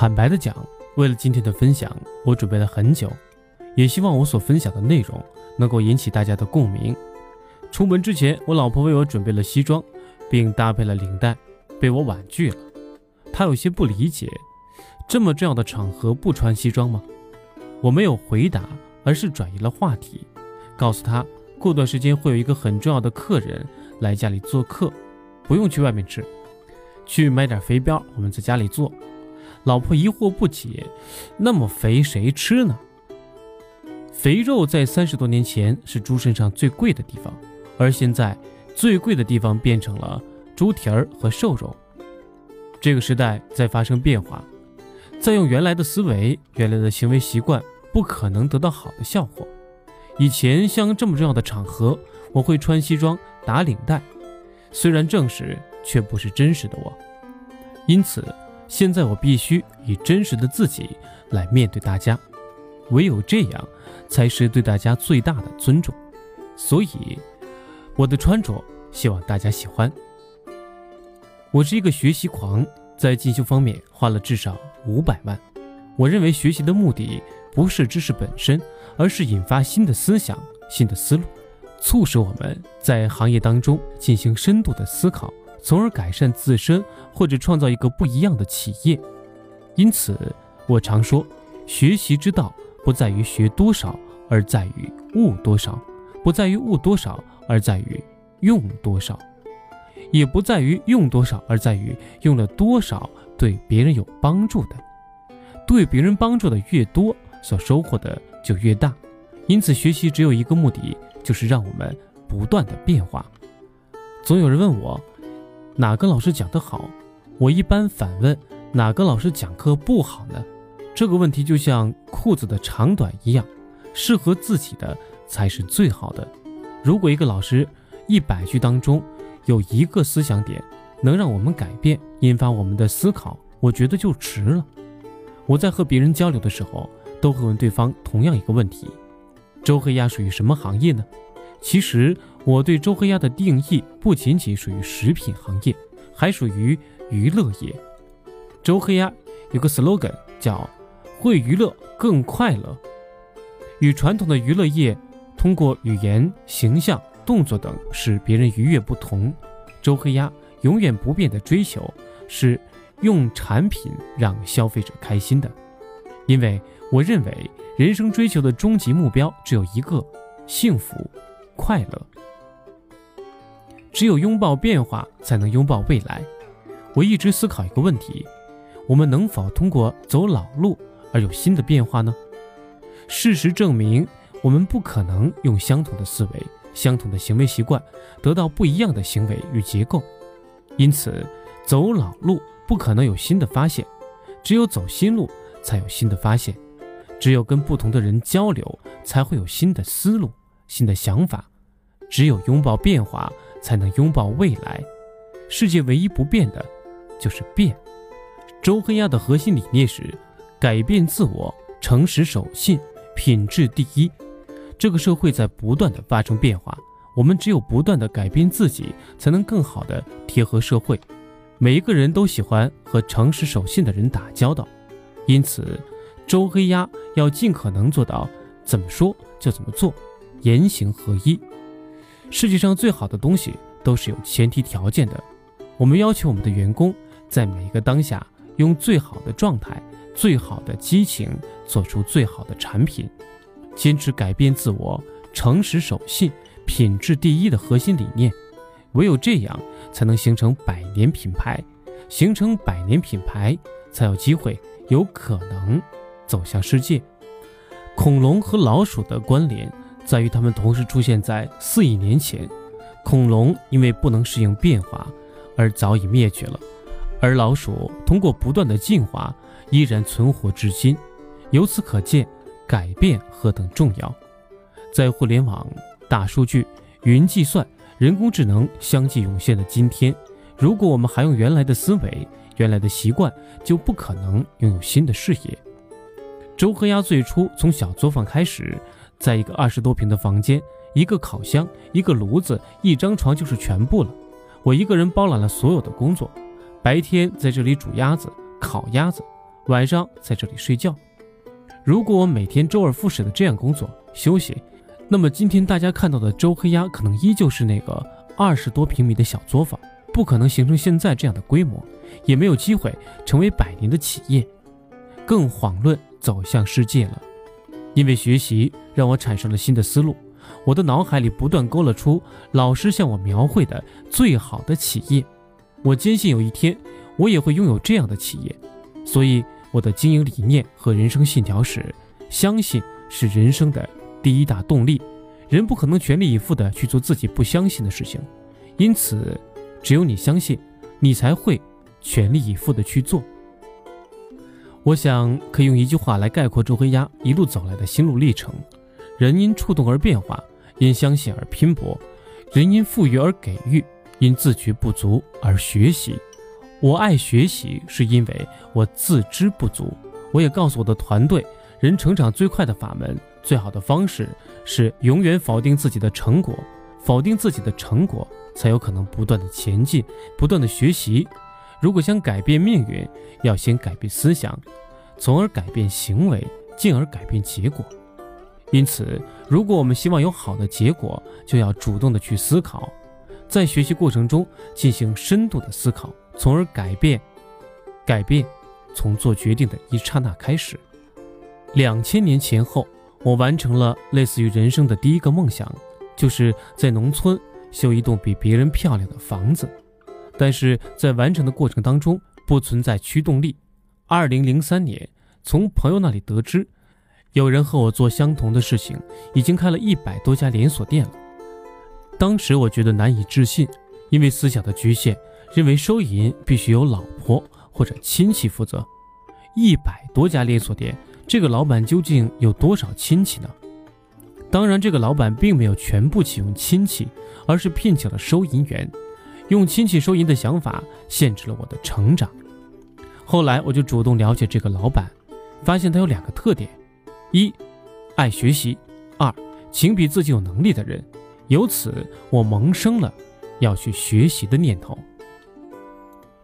坦白的讲，为了今天的分享，我准备了很久，也希望我所分享的内容能够引起大家的共鸣。出门之前，我老婆为我准备了西装，并搭配了领带，被我婉拒了。她有些不理解，这么重要的场合不穿西装吗？我没有回答，而是转移了话题，告诉她过段时间会有一个很重要的客人来家里做客，不用去外面吃，去买点肥膘，我们在家里做。老婆疑惑不解：“那么肥谁吃呢？”肥肉在三十多年前是猪身上最贵的地方，而现在最贵的地方变成了猪蹄儿和瘦肉。这个时代在发生变化，再用原来的思维、原来的行为习惯，不可能得到好的效果。以前像这么重要的场合，我会穿西装打领带，虽然正式，却不是真实的我，因此。现在我必须以真实的自己来面对大家，唯有这样，才是对大家最大的尊重。所以，我的穿着希望大家喜欢。我是一个学习狂，在进修方面花了至少五百万。我认为学习的目的不是知识本身，而是引发新的思想、新的思路，促使我们在行业当中进行深度的思考。从而改善自身，或者创造一个不一样的企业。因此，我常说，学习之道不在于学多少，而在于悟多少；不在于悟多少，而在于用多少；也不在于用多少，而在于用了多少对别人有帮助的。对别人帮助的越多，所收获的就越大。因此，学习只有一个目的，就是让我们不断的变化。总有人问我。哪个老师讲得好？我一般反问：哪个老师讲课不好呢？这个问题就像裤子的长短一样，适合自己的才是最好的。如果一个老师一百句当中有一个思想点能让我们改变，引发我们的思考，我觉得就值了。我在和别人交流的时候，都会问对方同样一个问题：周黑鸭属于什么行业呢？其实。我对周黑鸭的定义不仅仅属于食品行业，还属于娱乐业。周黑鸭有个 slogan 叫“会娱乐更快乐”，与传统的娱乐业通过语言、形象、动作等使别人愉悦不同。周黑鸭永远不变的追求是用产品让消费者开心的，因为我认为人生追求的终极目标只有一个：幸福、快乐。只有拥抱变化，才能拥抱未来。我一直思考一个问题：我们能否通过走老路而有新的变化呢？事实证明，我们不可能用相同的思维、相同的行为习惯得到不一样的行为与结构。因此，走老路不可能有新的发现，只有走新路才有新的发现。只有跟不同的人交流，才会有新的思路、新的想法。只有拥抱变化。才能拥抱未来。世界唯一不变的，就是变。周黑鸭的核心理念是：改变自我，诚实守信，品质第一。这个社会在不断的发生变化，我们只有不断的改变自己，才能更好的贴合社会。每一个人都喜欢和诚实守信的人打交道，因此，周黑鸭要尽可能做到怎么说就怎么做，言行合一。世界上最好的东西都是有前提条件的。我们要求我们的员工在每一个当下用最好的状态、最好的激情做出最好的产品，坚持改变自我、诚实守信、品质第一的核心理念。唯有这样，才能形成百年品牌。形成百年品牌，才有机会、有可能走向世界。恐龙和老鼠的关联。在于它们同时出现在四亿年前，恐龙因为不能适应变化而早已灭绝了，而老鼠通过不断的进化依然存活至今。由此可见，改变何等重要。在互联网、大数据、云计算、人工智能相继涌现的今天，如果我们还用原来的思维、原来的习惯，就不可能拥有新的视野。周黑鸭最初从小作坊开始。在一个二十多平的房间，一个烤箱，一个炉子，一张床就是全部了。我一个人包揽了所有的工作，白天在这里煮鸭子、烤鸭子，晚上在这里睡觉。如果我每天周而复始的这样工作休息，那么今天大家看到的周黑鸭可能依旧是那个二十多平米的小作坊，不可能形成现在这样的规模，也没有机会成为百年的企业，更遑论走向世界了。因为学习让我产生了新的思路，我的脑海里不断勾勒出老师向我描绘的最好的企业。我坚信有一天我也会拥有这样的企业，所以。我的经营理念和人生信条是：相信是人生的第一大动力。人不可能全力以赴地去做自己不相信的事情，因此，只有你相信，你才会全力以赴地去做。我想可以用一句话来概括周黑鸭一路走来的心路历程：人因触动而变化，因相信而拼搏，人因富裕而给予，因自觉不足而学习。我爱学习，是因为我自知不足。我也告诉我的团队，人成长最快的法门，最好的方式是永远否定自己的成果，否定自己的成果，才有可能不断的前进，不断的学习。如果想改变命运，要先改变思想，从而改变行为，进而改变结果。因此，如果我们希望有好的结果，就要主动的去思考，在学习过程中进行深度的思考。从而改变，改变，从做决定的一刹那开始。两千年前后，我完成了类似于人生的第一个梦想，就是在农村修一栋比别人漂亮的房子。但是在完成的过程当中，不存在驱动力。二零零三年，从朋友那里得知，有人和我做相同的事情，已经开了一百多家连锁店了。当时我觉得难以置信，因为思想的局限。认为收银必须由老婆或者亲戚负责，一百多家连锁店，这个老板究竟有多少亲戚呢？当然，这个老板并没有全部启用亲戚，而是聘请了收银员。用亲戚收银的想法限制了我的成长。后来，我就主动了解这个老板，发现他有两个特点：一，爱学习；二，情比自己有能力的人。由此，我萌生了要去学习的念头。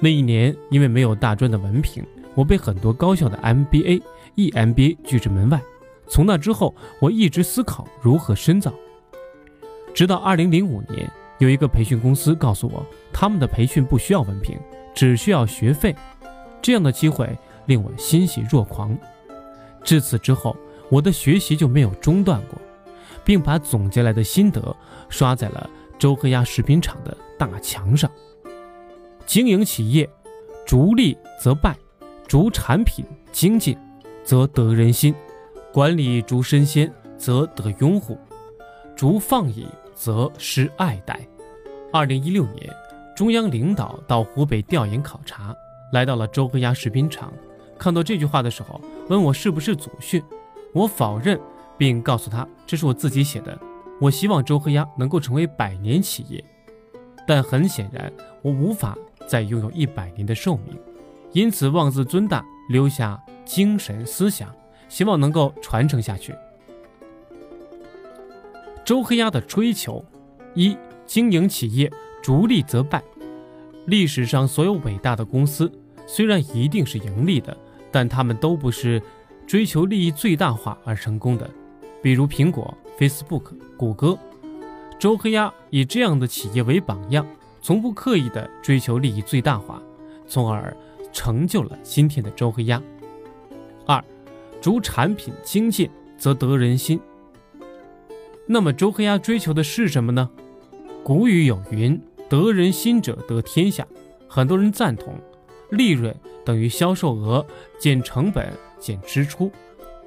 那一年，因为没有大专的文凭，我被很多高校的 MBA、EMBA 拒之门外。从那之后，我一直思考如何深造。直到2005年，有一个培训公司告诉我，他们的培训不需要文凭，只需要学费。这样的机会令我欣喜若狂。至此之后，我的学习就没有中断过，并把总结来的心得刷在了周黑鸭食品厂的大墙上。经营企业，逐利则败，逐产品精进，则得人心；管理逐身先，则得拥护；逐放逸，则失爱戴。二零一六年，中央领导到湖北调研考察，来到了周黑鸭食品厂。看到这句话的时候，问我是不是祖训，我否认，并告诉他这是我自己写的。我希望周黑鸭能够成为百年企业，但很显然，我无法。再拥有一百年的寿命，因此妄自尊大，留下精神思想，希望能够传承下去。周黑鸭的追求：一、经营企业逐利则败。历史上所有伟大的公司，虽然一定是盈利的，但他们都不是追求利益最大化而成功的。比如苹果、Facebook、谷歌。周黑鸭以这样的企业为榜样。从不刻意的追求利益最大化，从而成就了今天的周黑鸭。二，逐产品精进则得人心。那么周黑鸭追求的是什么呢？古语有云：“得人心者得天下。”很多人赞同，利润等于销售额减成本减支出。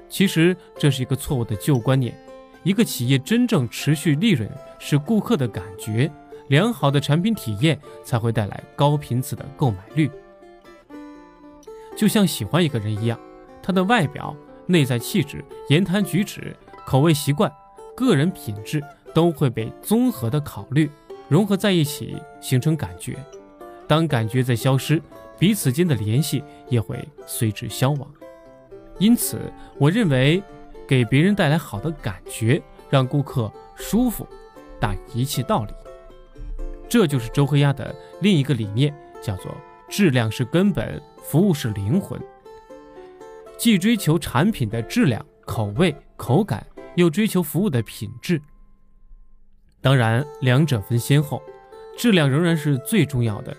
其实这是一个错误的旧观念。一个企业真正持续利润是顾客的感觉。良好的产品体验才会带来高频次的购买率。就像喜欢一个人一样，他的外表、内在气质、言谈举止、口味习惯、个人品质都会被综合的考虑，融合在一起形成感觉。当感觉在消失，彼此间的联系也会随之消亡。因此，我认为给别人带来好的感觉，让顾客舒服，大于一切道理。这就是周黑鸭的另一个理念，叫做“质量是根本，服务是灵魂”。既追求产品的质量、口味、口感，又追求服务的品质。当然，两者分先后，质量仍然是最重要的。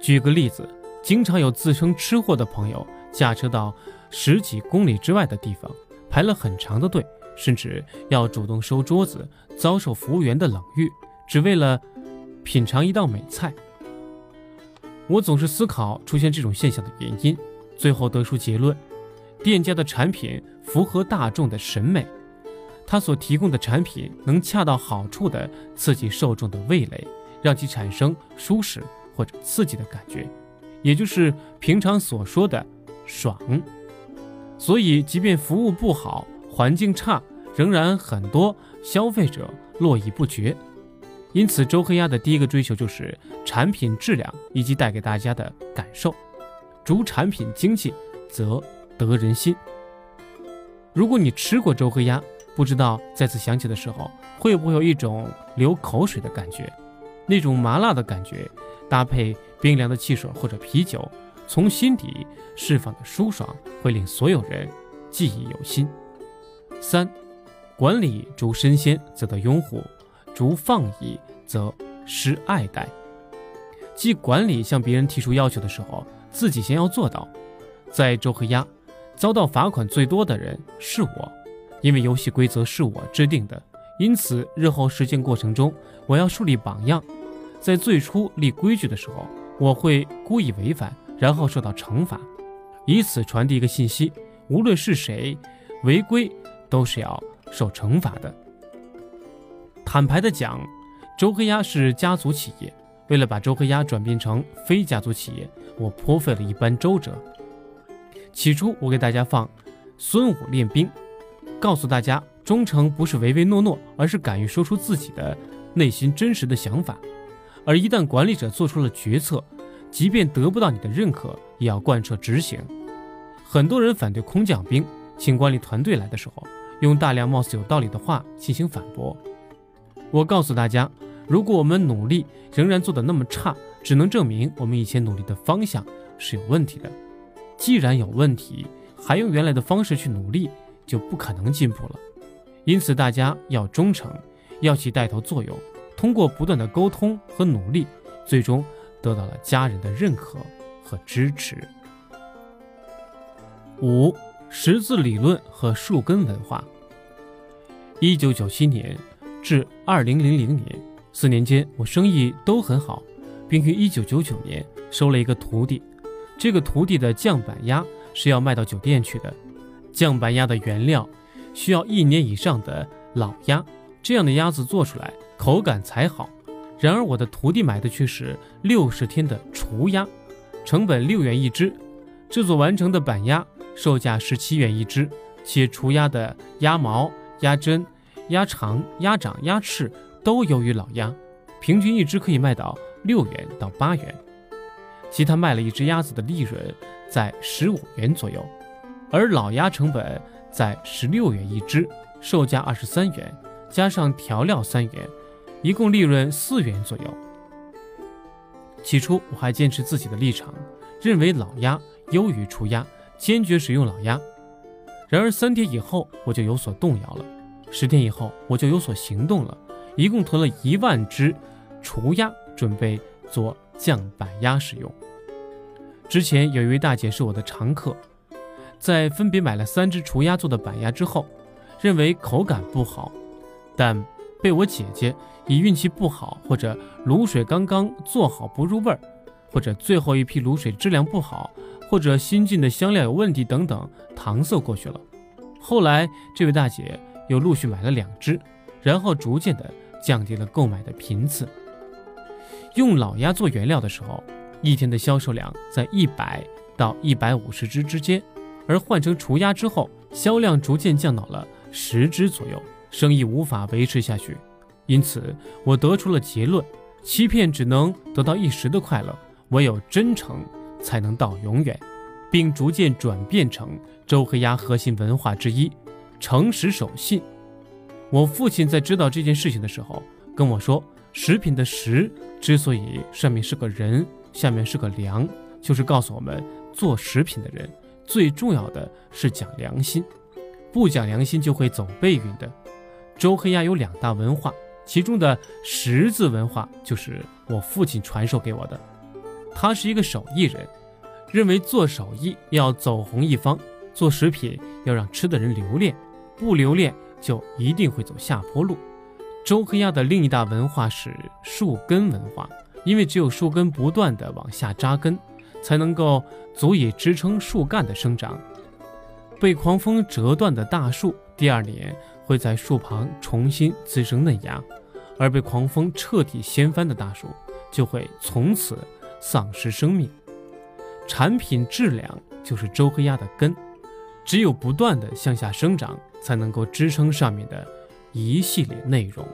举个例子，经常有自称吃货的朋友驾车到十几公里之外的地方，排了很长的队，甚至要主动收桌子，遭受服务员的冷遇，只为了品尝一道美菜。我总是思考出现这种现象的原因，最后得出结论：店家的产品符合大众的审美，他所提供的产品能恰到好处地刺激受众的味蕾，让其产生舒适或者刺激的感觉，也就是平常所说的“爽”。所以，即便服务不好、环境差，仍然很多消费者络绎不绝。因此，周黑鸭的第一个追求就是产品质量以及带给大家的感受。主产品精气，则得人心。如果你吃过周黑鸭，不知道再次想起的时候，会不会有一种流口水的感觉？那种麻辣的感觉，搭配冰凉的汽水或者啤酒，从心底释放的舒爽，会令所有人记忆犹新。三，管理逐身先，则得拥护。逐放逸，则失爱戴。即管理向别人提出要求的时候，自己先要做到。在周黑鸭，遭到罚款最多的人是我，因为游戏规则是我制定的，因此日后实践过程中，我要树立榜样。在最初立规矩的时候，我会故意违反，然后受到惩罚，以此传递一个信息：无论是谁违规，都是要受惩罚的。坦白的讲，周黑鸭是家族企业。为了把周黑鸭转变成非家族企业，我颇费了一番周折。起初，我给大家放孙武练兵，告诉大家忠诚不是唯唯诺诺，而是敢于说出自己的内心真实的想法。而一旦管理者做出了决策，即便得不到你的认可，也要贯彻执行。很多人反对空降兵，请管理团队来的时候，用大量貌似有道理的话进行反驳。我告诉大家，如果我们努力仍然做得那么差，只能证明我们以前努力的方向是有问题的。既然有问题，还用原来的方式去努力，就不可能进步了。因此，大家要忠诚，要起带头作用，通过不断的沟通和努力，最终得到了家人的认可和支持。五、十字理论和树根文化。一九九七年。至二零零零年四年间，我生意都很好，并于一九九九年收了一个徒弟。这个徒弟的酱板鸭是要卖到酒店去的。酱板鸭的原料需要一年以上的老鸭，这样的鸭子做出来口感才好。然而我的徒弟买的却是六十天的雏鸭，成本六元一只，制作完成的板鸭售价十七元一只，且雏鸭的鸭毛、鸭胗。鸭肠、鸭掌、鸭翅都优于老鸭，平均一只可以卖到六元到八元，其他卖了一只鸭子的利润在十五元左右，而老鸭成本在十六元一只，售价二十三元，加上调料三元，一共利润四元左右。起初我还坚持自己的立场，认为老鸭优于雏鸭，坚决使用老鸭。然而三天以后我就有所动摇了。十天以后，我就有所行动了，一共囤了一万只雏鸭，准备做酱板鸭使用。之前有一位大姐是我的常客，在分别买了三只雏鸭做的板鸭之后，认为口感不好，但被我姐姐以运气不好，或者卤水刚刚做好不入味儿，或者最后一批卤水质量不好，或者新进的香料有问题等等搪塞过去了。后来这位大姐。又陆续买了两只，然后逐渐的降低了购买的频次。用老鸭做原料的时候，一天的销售量在一百到一百五十只之间，而换成雏鸭之后，销量逐渐降到了十只左右，生意无法维持下去。因此，我得出了结论：欺骗只能得到一时的快乐，唯有真诚才能到永远，并逐渐转变成周黑鸭核心文化之一。诚实守信。我父亲在知道这件事情的时候跟我说：“食品的‘食’之所以上面是个人，下面是个‘粮’，就是告诉我们做食品的人最重要的是讲良心，不讲良心就会走背运的。周黑鸭有两大文化，其中的识字文化就是我父亲传授给我的。他是一个手艺人，认为做手艺要走红一方，做食品要让吃的人留恋，不留恋就一定会走下坡路。周黑鸭的另一大文化是树根文化，因为只有树根不断的往下扎根，才能够足以支撑树干的生长。被狂风折断的大树，第二年会在树旁重新滋生嫩芽；而被狂风彻底掀翻的大树，就会从此。丧失生命，产品质量就是周黑鸭的根，只有不断的向下生长，才能够支撑上面的一系列内容。